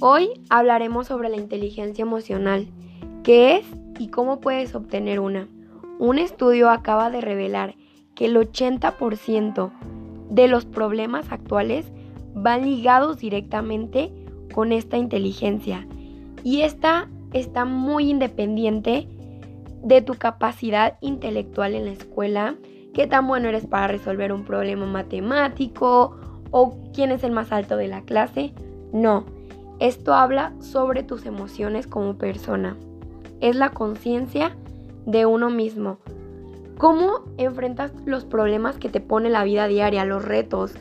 Hoy hablaremos sobre la inteligencia emocional, qué es y cómo puedes obtener una. Un estudio acaba de revelar que el 80% de los problemas actuales van ligados directamente con esta inteligencia y esta está muy independiente de tu capacidad intelectual en la escuela, qué tan bueno eres para resolver un problema matemático o quién es el más alto de la clase. No, esto habla sobre tus emociones como persona. Es la conciencia de uno mismo. ¿Cómo enfrentas los problemas que te pone la vida diaria, los retos?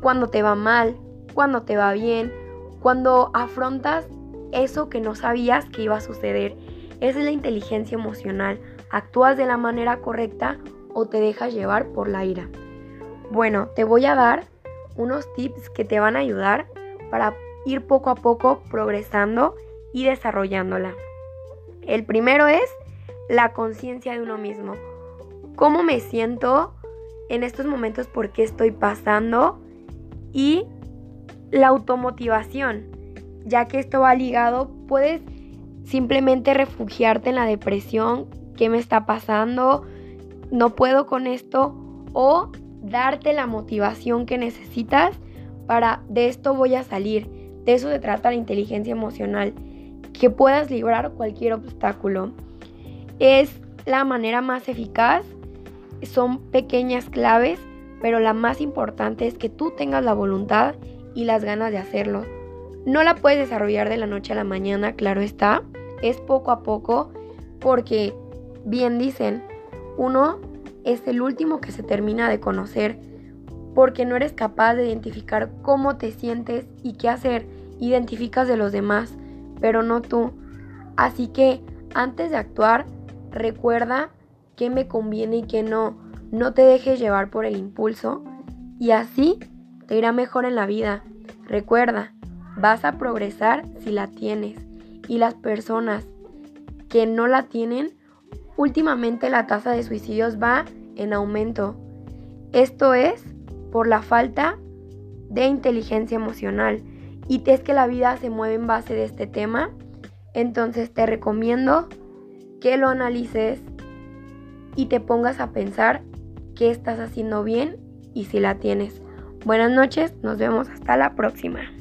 Cuando te va mal, cuando te va bien, cuando afrontas eso que no sabías que iba a suceder. Esa es la inteligencia emocional. ¿Actúas de la manera correcta o te dejas llevar por la ira? Bueno, te voy a dar unos tips que te van a ayudar para ir poco a poco progresando y desarrollándola. El primero es la conciencia de uno mismo. ¿Cómo me siento en estos momentos? ¿Por qué estoy pasando? Y la automotivación, ya que esto va ligado, puedes simplemente refugiarte en la depresión, ¿qué me está pasando? No puedo con esto o darte la motivación que necesitas para de esto voy a salir. De eso se trata la inteligencia emocional, que puedas librar cualquier obstáculo. Es la manera más eficaz, son pequeñas claves, pero la más importante es que tú tengas la voluntad y las ganas de hacerlo. No la puedes desarrollar de la noche a la mañana, claro está, es poco a poco, porque bien dicen, uno es el último que se termina de conocer porque no eres capaz de identificar cómo te sientes y qué hacer. Identificas de los demás, pero no tú. Así que antes de actuar, recuerda qué me conviene y qué no. No te dejes llevar por el impulso y así te irá mejor en la vida. Recuerda, vas a progresar si la tienes y las personas que no la tienen Últimamente la tasa de suicidios va en aumento. Esto es por la falta de inteligencia emocional. Y es que la vida se mueve en base de este tema. Entonces te recomiendo que lo analices y te pongas a pensar qué estás haciendo bien y si la tienes. Buenas noches, nos vemos hasta la próxima.